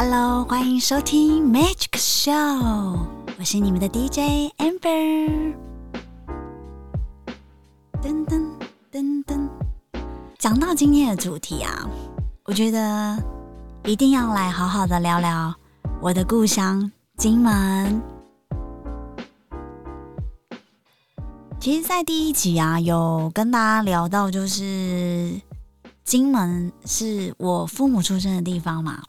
Hello，欢迎收听 Magic Show，我是你们的 DJ Amber。噔噔噔噔，讲到今天的主题啊，我觉得一定要来好好的聊聊我的故乡金门。其实，在第一集啊，有跟大家聊到，就是金门是我父母出生的地方嘛。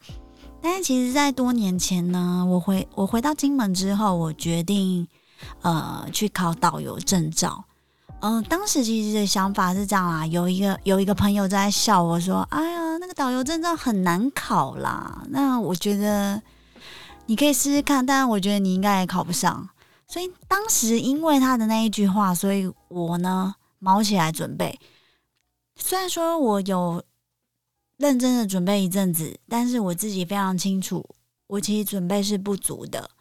但是，其实，在多年前呢，我回我回到金门之后，我决定呃去考导游证照。嗯，当时其实的想法是这样啦，有一个有一个朋友在笑我说：“哎呀，那个导游证照很难考啦。”那我觉得你可以试试看，但我觉得你应该也考不上。所以当时因为他的那一句话，所以我呢毛起来准备。虽然说我有。认真的准备一阵子，但是我自己非常清楚，我其实准备是不足的。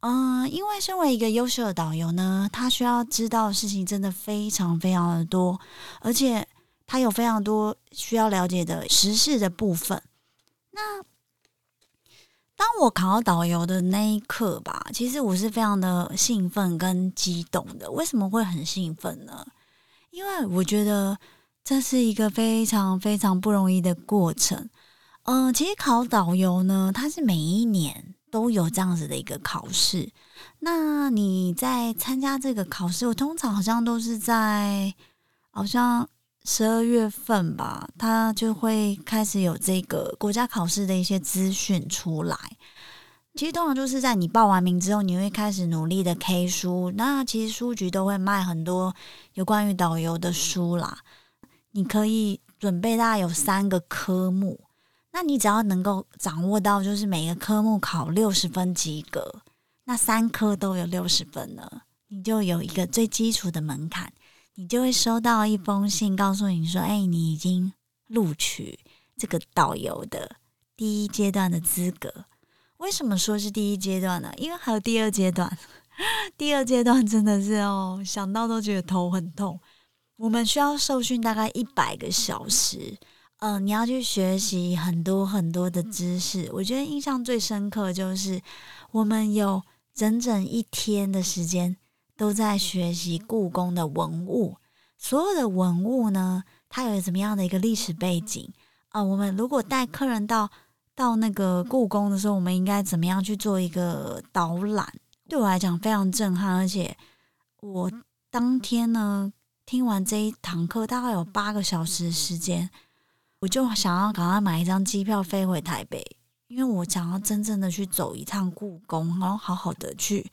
嗯，因为身为一个优秀的导游呢，他需要知道的事情真的非常非常的多，而且他有非常多需要了解的时事的部分。那当我考导游的那一刻吧，其实我是非常的兴奋跟激动的。为什么会很兴奋呢？因为我觉得。这是一个非常非常不容易的过程。嗯，其实考导游呢，它是每一年都有这样子的一个考试。那你在参加这个考试，我通常好像都是在好像十二月份吧，它就会开始有这个国家考试的一些资讯出来。其实通常就是在你报完名之后，你会开始努力的 K 书。那其实书局都会卖很多有关于导游的书啦。你可以准备大概有三个科目，那你只要能够掌握到，就是每个科目考六十分及格，那三科都有六十分了，你就有一个最基础的门槛，你就会收到一封信，告诉你说：“哎，你已经录取这个导游的第一阶段的资格。”为什么说是第一阶段呢？因为还有第二阶段，第二阶段真的是哦，想到都觉得头很痛。我们需要受训大概一百个小时，嗯，你要去学习很多很多的知识。我觉得印象最深刻就是我们有整整一天的时间都在学习故宫的文物，所有的文物呢，它有怎么样的一个历史背景啊？我们如果带客人到到那个故宫的时候，我们应该怎么样去做一个导览？对我来讲非常震撼，而且我当天呢。听完这一堂课，大概有八个小时的时间，我就想要赶快买一张机票飞回台北，因为我想要真正的去走一趟故宫，然后好好的去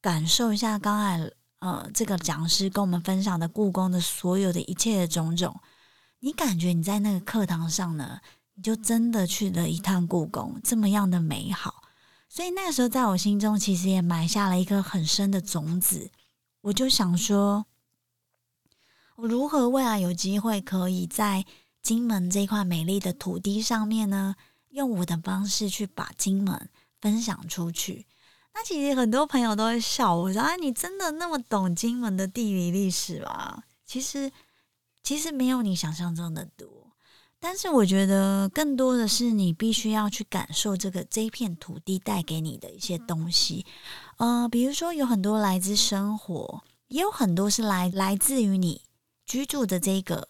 感受一下刚才呃这个讲师跟我们分享的故宫的所有的一切的种种。你感觉你在那个课堂上呢，你就真的去了一趟故宫，这么样的美好。所以那个时候，在我心中其实也埋下了一颗很深的种子，我就想说。我如何未来有机会可以在金门这块美丽的土地上面呢？用我的方式去把金门分享出去。那其实很多朋友都会笑我说：“啊，你真的那么懂金门的地理历史吗？”其实，其实没有你想象中的多。但是我觉得更多的是你必须要去感受这个这一片土地带给你的一些东西。呃，比如说有很多来自生活，也有很多是来来自于你。居住的这个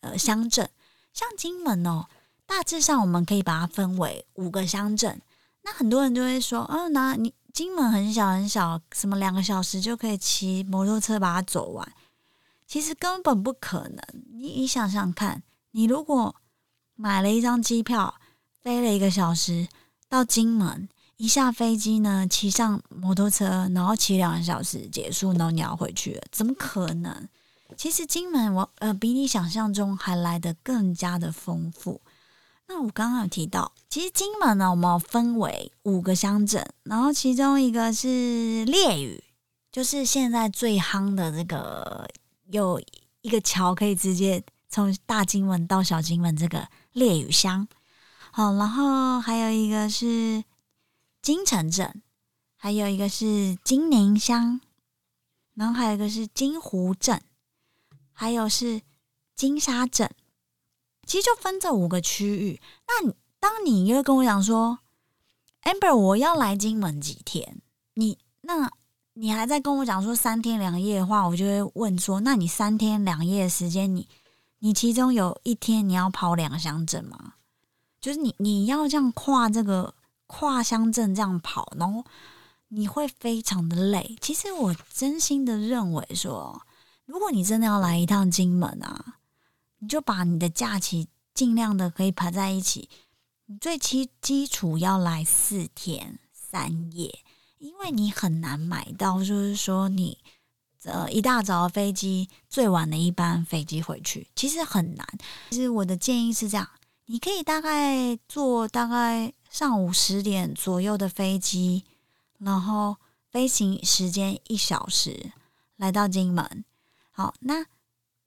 呃乡镇，像金门哦，大致上我们可以把它分为五个乡镇。那很多人就会说，哦，那你金门很小很小，什么两个小时就可以骑摩托车把它走完？其实根本不可能。你你想想看，你如果买了一张机票，飞了一个小时到金门，一下飞机呢，骑上摩托车，然后骑两个小时结束，然后你要回去了，怎么可能？其实金门我呃比你想象中还来得更加的丰富。那我刚刚有提到，其实金门呢，我们分为五个乡镇，然后其中一个是烈屿，就是现在最夯的这个有一个桥可以直接从大金门到小金门这个烈屿乡。好，然后还有一个是金城镇，还有一个是金宁乡，然后还有一个是金湖镇。还有是金沙镇，其实就分这五个区域。那当你又跟我讲说，Amber，我要来金门几天？你那，你还在跟我讲说三天两夜的话，我就会问说，那你三天两夜的时间，你你其中有一天你要跑两乡镇吗？就是你你要这样跨这个跨乡镇这样跑，然后你会非常的累。其实我真心的认为说，如果你真的要来一趟金门啊，你就把你的假期尽量的可以排在一起。你最基基础要来四天三夜，因为你很难买到，就是说你呃一大早的飞机，最晚的一班飞机回去，其实很难。其实我的建议是这样，你可以大概坐大概上午十点左右的飞机，然后飞行时间一小时，来到金门。好，那。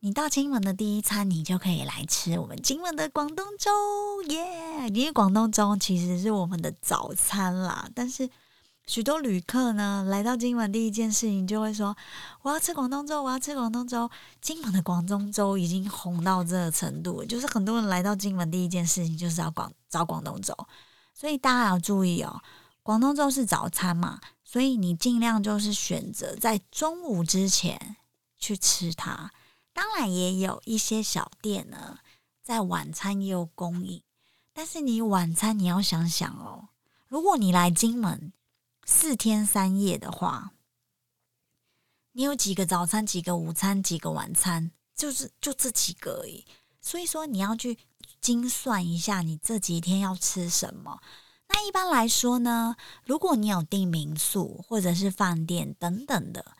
你到金门的第一餐，你就可以来吃我们金门的广东粥耶！因为广东粥其实是我们的早餐啦。但是许多旅客呢，来到金门第一件事情就会说：“我要吃广东粥，我要吃广东粥。”金门的广东粥已经红到这个程度，就是很多人来到金门第一件事情就是要广找广东粥。所以大家要注意哦，广东粥是早餐嘛，所以你尽量就是选择在中午之前去吃它。当然也有一些小店呢，在晚餐也有供应，但是你晚餐你要想想哦，如果你来金门四天三夜的话，你有几个早餐、几个午餐、几个晚餐，就是就这几个而已。所以说你要去精算一下，你这几天要吃什么。那一般来说呢，如果你有订民宿或者是饭店等等的，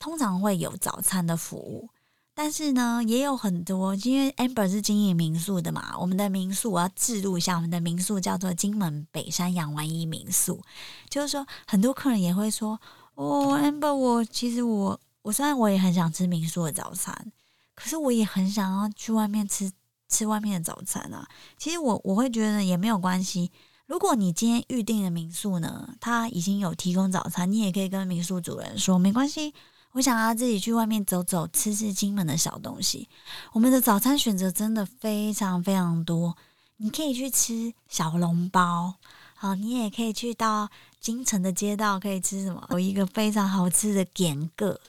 通常会有早餐的服务。但是呢，也有很多，因为 Amber 是经营民宿的嘛，我们的民宿我要记录一下，我们的民宿叫做金门北山养完一民宿。就是说，很多客人也会说：“哦，Amber，我其实我我虽然我也很想吃民宿的早餐，可是我也很想要去外面吃吃外面的早餐啊。”其实我我会觉得也没有关系，如果你今天预定的民宿呢，它已经有提供早餐，你也可以跟民宿主人说没关系。我想要自己去外面走走，吃吃金门的小东西。我们的早餐选择真的非常非常多，你可以去吃小笼包，好，你也可以去到金城的街道，可以吃什么？有一个非常好吃的点个，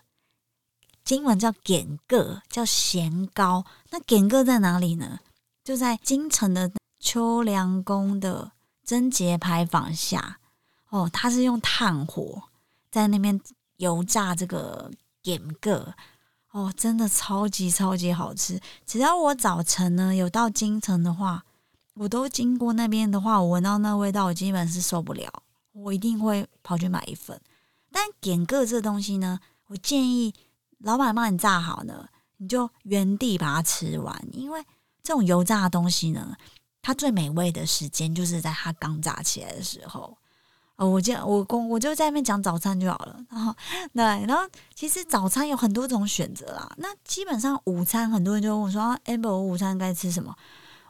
金门叫点个，叫咸糕。那点个在哪里呢？就在京城的秋凉宫的贞节牌坊下。哦，它是用炭火在那边。油炸这个点个哦，真的超级超级好吃。只要我早晨呢有到京城的话，我都经过那边的话，我闻到那味道，我基本是受不了，我一定会跑去买一份。但点个这东西呢，我建议老板帮你炸好呢，你就原地把它吃完，因为这种油炸的东西呢，它最美味的时间就是在它刚炸起来的时候。哦，我就我公我就在那边讲早餐就好了，然后对，然后其实早餐有很多种选择啦。那基本上午餐很多人就问我说：“amber，我午餐该吃什么？”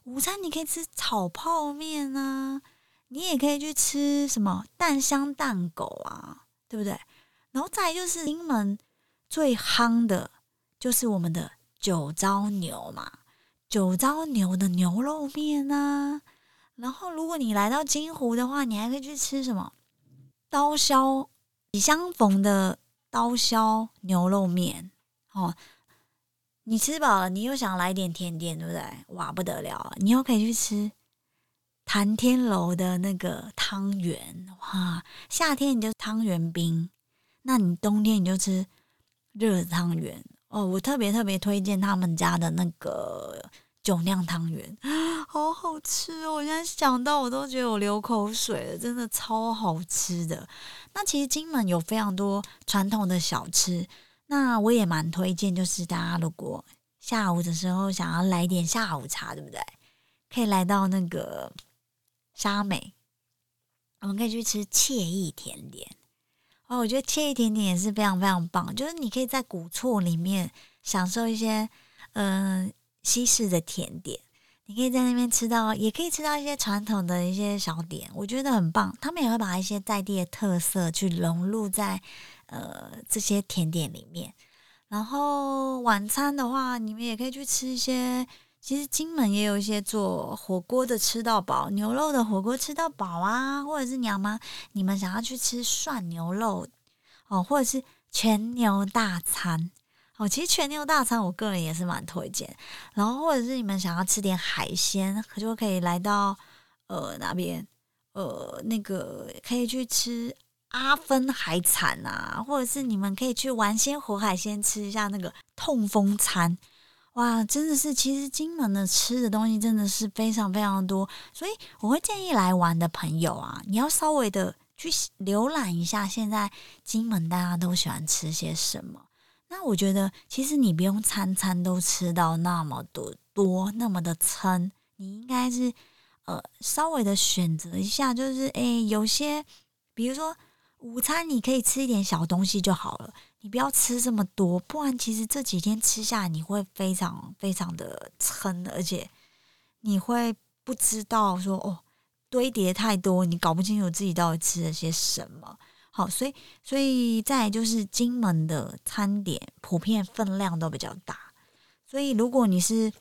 午餐你可以吃炒泡面啊，你也可以去吃什么蛋香蛋狗啊，对不对？然后再就是金门最夯的，就是我们的九糟牛嘛，九糟牛的牛肉面啊。然后如果你来到金湖的话，你还可以去吃什么？刀削你相逢的刀削牛肉面哦，你吃饱了，你又想来点甜点，对不对？哇，不得了！你又可以去吃谭天楼的那个汤圆，哇！夏天你就汤圆冰，那你冬天你就吃热汤圆哦。我特别特别推荐他们家的那个。酒酿汤圆，好好吃哦！我现在想到我都觉得我流口水了，真的超好吃的。那其实金门有非常多传统的小吃，那我也蛮推荐，就是大家如果下午的时候想要来点下午茶，对不对？可以来到那个沙美，我们可以去吃惬意甜点哦。我觉得惬意甜点也是非常非常棒，就是你可以在古厝里面享受一些，嗯。西式的甜点，你可以在那边吃到，也可以吃到一些传统的一些小点，我觉得很棒。他们也会把一些在地的特色去融入在呃这些甜点里面。然后晚餐的话，你们也可以去吃一些其实金门也有一些做火锅的吃到饱，牛肉的火锅吃到饱啊，或者是娘妈你们想要去吃涮牛肉哦，或者是全牛大餐哦。其实全牛大餐我个人也是蛮推荐。然后或者是你们想要吃点海鲜，可就可以来到呃哪边呃那个可以去吃阿芬海产啊，或者是你们可以去玩鲜活海鲜，吃一下那个痛风餐。哇，真的是，其实金门的吃的东西真的是非常非常多，所以我会建议来玩的朋友啊，你要稍微的去浏览一下，现在金门大家都喜欢吃些什么。那我觉得，其实你不用餐餐都吃到那么多多那么的撑，你应该是呃稍微的选择一下，就是诶，有些比如说午餐你可以吃一点小东西就好了。你不要吃这么多，不然其实这几天吃下你会非常非常的撑，而且你会不知道说哦堆叠太多，你搞不清楚自己到底吃了些什么。好，所以所以再就是金门的餐点普遍分量都比较大，所以如果你是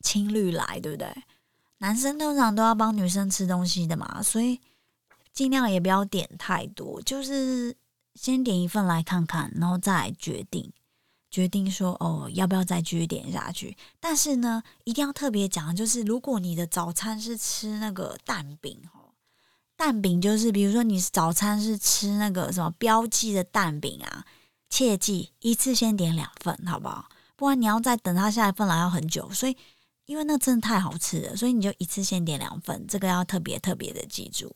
情侣来，对不对？男生通常都要帮女生吃东西的嘛，所以尽量也不要点太多，就是。先点一份来看看，然后再决定决定说哦，要不要再继续点下去？但是呢，一定要特别讲，就是如果你的早餐是吃那个蛋饼哦，蛋饼就是比如说你早餐是吃那个什么标记的蛋饼啊，切记一次先点两份，好不好？不然你要再等他下一份来要很久。所以因为那真的太好吃了，所以你就一次先点两份，这个要特别特别的记住。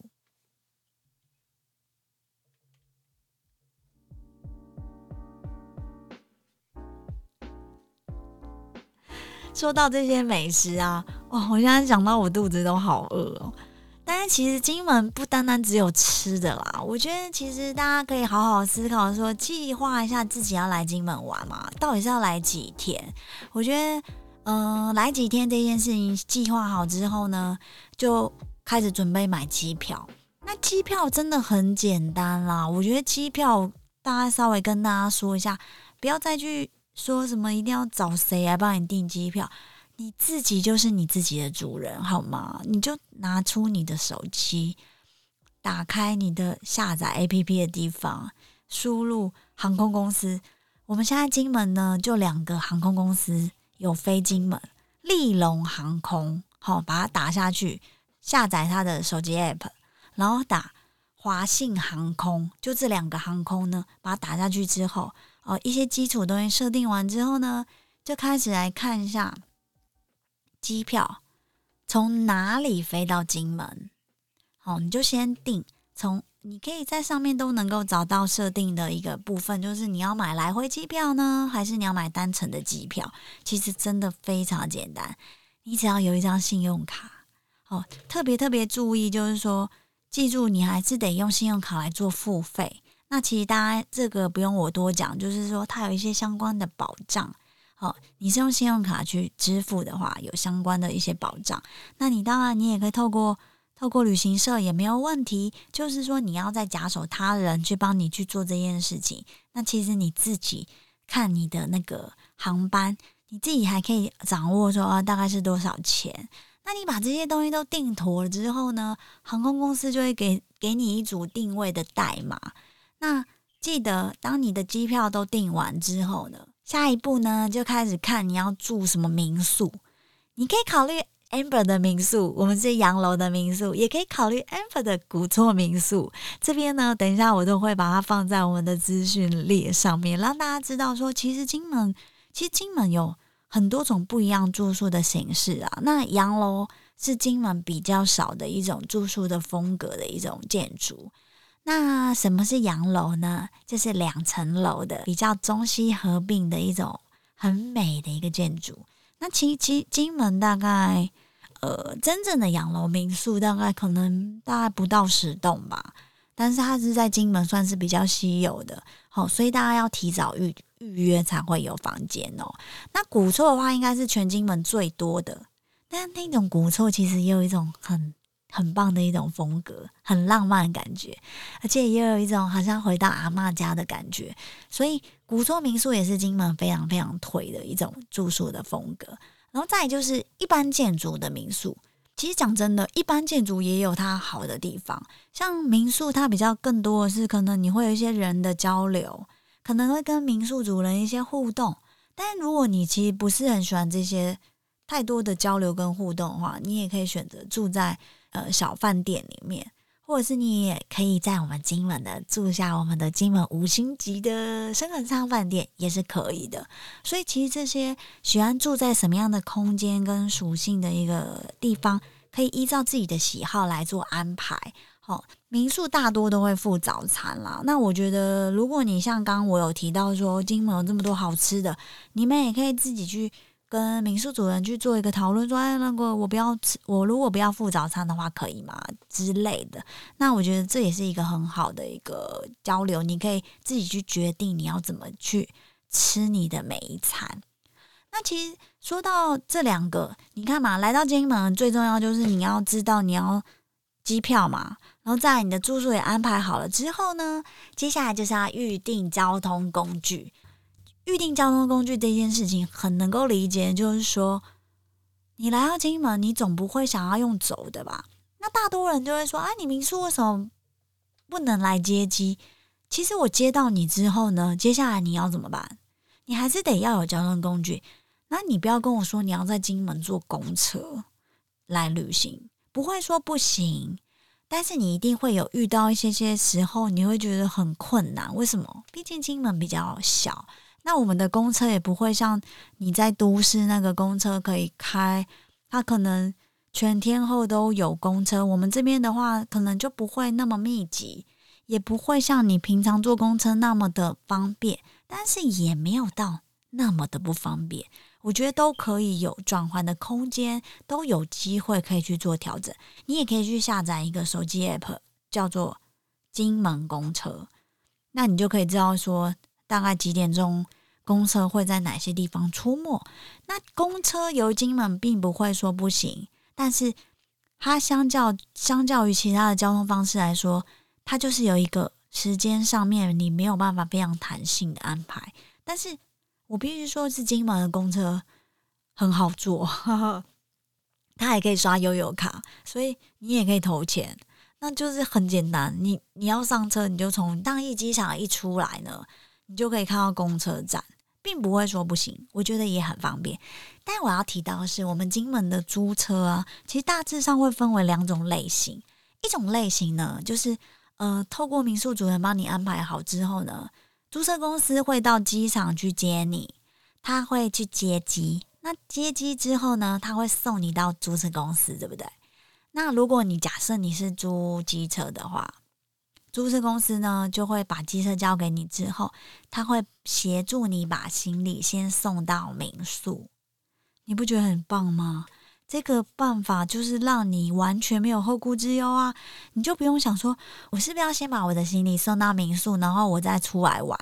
说到这些美食啊，哇！我现在想到我肚子都好饿哦。但其实金门不单单只有吃的啦，我觉得其实大家可以好好思考，说计划一下自己要来金门玩嘛，到底是要来几天？我觉得，嗯，来几天这件事情计划好之后呢，就开始准备买机票。那机票真的很简单啦，我觉得机票大家稍微跟大家说一下，不要再去。说什么一定要找谁来帮你订机票？你自己就是你自己的主人，好吗？你就拿出你的手机，打开你的下载 APP 的地方，输入航空公司。我们现在金门呢，就两个航空公司有飞金门，利龙航空，好，把它打下去，下载它的手机 App，然后打华信航空，就这两个航空呢，把它打下去之后。哦，一些基础东西设定完之后呢，就开始来看一下机票从哪里飞到金门。好，你就先定，从你可以在上面都能够找到设定的一个部分，就是你要买来回机票呢，还是你要买单程的机票？其实真的非常简单，你只要有一张信用卡。哦，特别特别注意，就是说，记住你还是得用信用卡来做付费。那其实大家这个不用我多讲，就是说它有一些相关的保障。好，你是用信用卡去支付的话，有相关的一些保障。那你当然你也可以透过透过旅行社也没有问题。就是说你要在假手他人去帮你去做这件事情，那其实你自己看你的那个航班，你自己还可以掌握说啊大概是多少钱。那你把这些东西都定妥了之后呢，航空公司就会给给你一组定位的代码。那记得，当你的机票都订完之后呢，下一步呢就开始看你要住什么民宿。你可以考虑 Amber 的民宿，我们是洋楼的民宿，也可以考虑 Amber 的古厝民宿。这边呢，等一下我都会把它放在我们的资讯列上面，让大家知道说，其实金门，其实金门有很多种不一样住宿的形式啊。那洋楼是金门比较少的一种住宿的风格的一种建筑。那什么是洋楼呢？就是两层楼的，比较中西合并的一种很美的一个建筑。那其其金门大概呃，真正的洋楼民宿大概可能大概不到十栋吧，但是它是在金门算是比较稀有的，好，所以大家要提早预预约才会有房间哦。那古厝的话，应该是全金门最多的，但那种古厝其实有一种很。很棒的一种风格，很浪漫的感觉，而且也有一种好像回到阿妈家的感觉。所以古厝民宿也是金门非常非常推的一种住宿的风格。然后再就是一般建筑的民宿。其实讲真的，一般建筑也有它好的地方，像民宿，它比较更多的是可能你会有一些人的交流，可能会跟民宿主人一些互动。但如果你其实不是很喜欢这些太多的交流跟互动的话，你也可以选择住在呃小饭店里面。或者是你也可以在我们金门的住下我们的金门五星级的深恒昌饭店也是可以的。所以其实这些喜欢住在什么样的空间跟属性的一个地方，可以依照自己的喜好来做安排。好，民宿大多都会附早餐啦。那我觉得，如果你像刚刚我有提到说金门有这么多好吃的，你们也可以自己去。跟民宿主人去做一个讨论，说：“哎，那个我不要吃，我如果不要付早餐的话，可以吗？”之类的。那我觉得这也是一个很好的一个交流，你可以自己去决定你要怎么去吃你的每一餐。那其实说到这两个，你看嘛，来到金门最重要就是你要知道你要机票嘛，然后在你的住宿也安排好了之后呢，接下来就是要预定交通工具。预定交通工具这件事情很能够理解，就是说，你来到金门，你总不会想要用走的吧？那大多人就会说：“啊，你民宿为什么不能来接机？”其实我接到你之后呢，接下来你要怎么办？你还是得要有交通工具。那你不要跟我说你要在金门坐公车来旅行，不会说不行，但是你一定会有遇到一些些时候，你会觉得很困难。为什么？毕竟金门比较小。那我们的公车也不会像你在都市那个公车可以开，它可能全天候都有公车。我们这边的话，可能就不会那么密集，也不会像你平常坐公车那么的方便，但是也没有到那么的不方便。我觉得都可以有转换的空间，都有机会可以去做调整。你也可以去下载一个手机 app，叫做金门公车，那你就可以知道说。大概几点钟公车会在哪些地方出没？那公车游金门并不会说不行，但是它相较相较于其他的交通方式来说，它就是有一个时间上面你没有办法非常弹性的安排。但是我必须说是金门的公车很好坐，它还可以刷悠游卡，所以你也可以投钱，那就是很简单。你你要上车，你就从大义机场一出来呢。你就可以看到公车站，并不会说不行，我觉得也很方便。但我要提到的是，我们金门的租车啊，其实大致上会分为两种类型。一种类型呢，就是呃，透过民宿主人帮你安排好之后呢，租车公司会到机场去接你，他会去接机。那接机之后呢，他会送你到租车公司，对不对？那如果你假设你是租机车的话，租车公司呢，就会把机车交给你之后，他会协助你把行李先送到民宿。你不觉得很棒吗？这个办法就是让你完全没有后顾之忧啊！你就不用想说，我是不是要先把我的行李送到民宿，然后我再出来玩？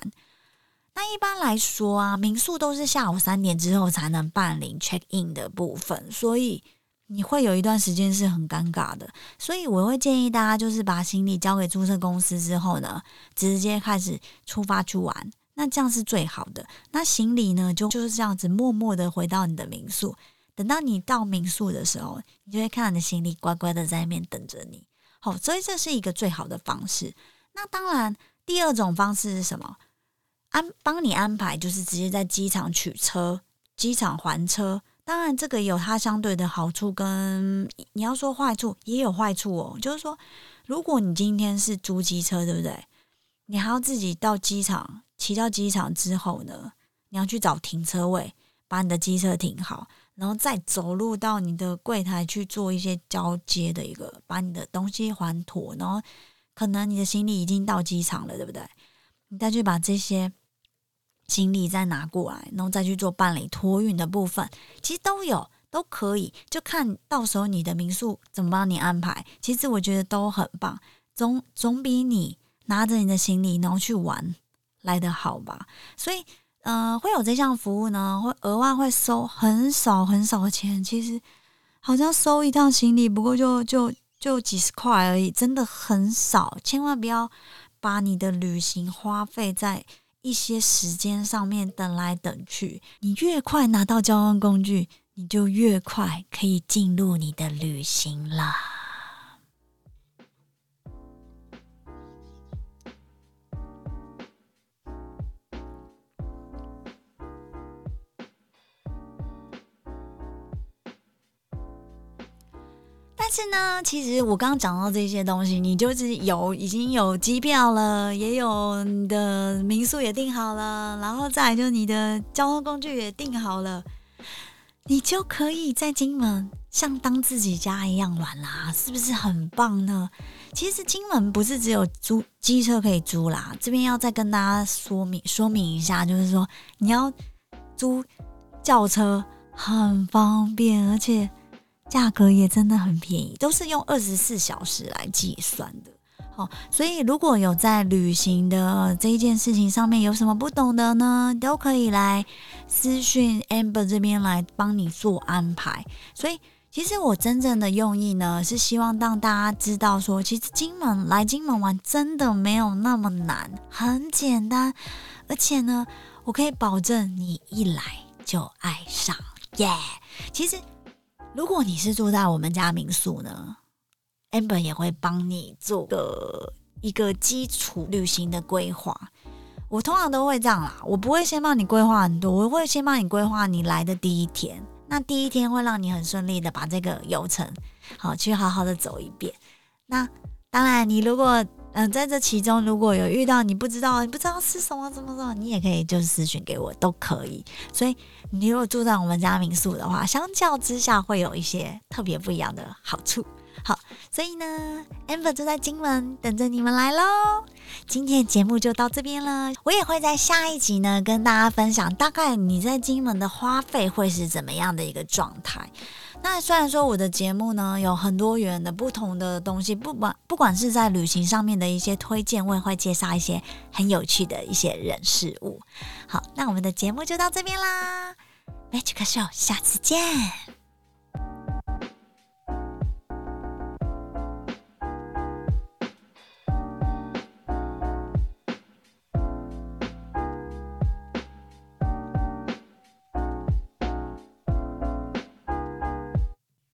那一般来说啊，民宿都是下午三点之后才能办理 check in 的部分，所以。你会有一段时间是很尴尬的，所以我会建议大家，就是把行李交给租车公司之后呢，直接开始出发去玩，那这样是最好的。那行李呢，就就是这样子默默的回到你的民宿，等到你到民宿的时候，你就会看到你的行李乖乖的在那边等着你。好，所以这是一个最好的方式。那当然，第二种方式是什么？安帮你安排，就是直接在机场取车，机场还车。当然，这个有它相对的好处，跟你要说坏处也有坏处哦。就是说，如果你今天是租机车，对不对？你还要自己到机场，骑到机场之后呢，你要去找停车位，把你的机车停好，然后再走路到你的柜台去做一些交接的一个，把你的东西还妥，然后可能你的行李已经到机场了，对不对？你再去把这些。行李再拿过来，然后再去做办理托运的部分，其实都有，都可以，就看到时候你的民宿怎么帮你安排。其实我觉得都很棒，总总比你拿着你的行李然后去玩来的好吧。所以，呃，会有这项服务呢，会额外会收很少很少的钱，其实好像收一趟行李不过就就就几十块而已，真的很少。千万不要把你的旅行花费在。一些时间上面等来等去，你越快拿到交通工具，你就越快可以进入你的旅行了。但是呢，其实我刚刚讲到这些东西，你就是有已经有机票了，也有你的民宿也订好了，然后再就你的交通工具也订好了，你就可以在金门像当自己家一样玩啦，是不是很棒呢？其实金门不是只有租机车可以租啦，这边要再跟大家说明说明一下，就是说你要租轿车很方便，而且。价格也真的很便宜，都是用二十四小时来计算的。好，所以如果有在旅行的这一件事情上面有什么不懂的呢，都可以来私讯 Amber 这边来帮你做安排。所以，其实我真正的用意呢，是希望让大家知道说，其实金门来金门玩真的没有那么难，很简单，而且呢，我可以保证你一来就爱上耶。其实。如果你是住在我们家民宿呢，amber 也会帮你做个一个基础旅行的规划。我通常都会这样啦，我不会先帮你规划很多，我会先帮你规划你来的第一天。那第一天会让你很顺利的把这个游程好去好好的走一遍。那当然，你如果嗯，在这其中如果有遇到你不知道，你不知道是什么怎么怎么，你也可以就是私讯给我都可以。所以你如果住在我们家民宿的话，相较之下会有一些特别不一样的好处。好，所以呢，amber 就在金门等着你们来喽。今天节目就到这边了，我也会在下一集呢跟大家分享，大概你在金门的花费会是怎么样的一个状态。那虽然说我的节目呢有很多元的不同的东西，不管不管是在旅行上面的一些推荐，我也会介绍一些很有趣的一些人事物。好，那我们的节目就到这边啦，Magic Show，下次见。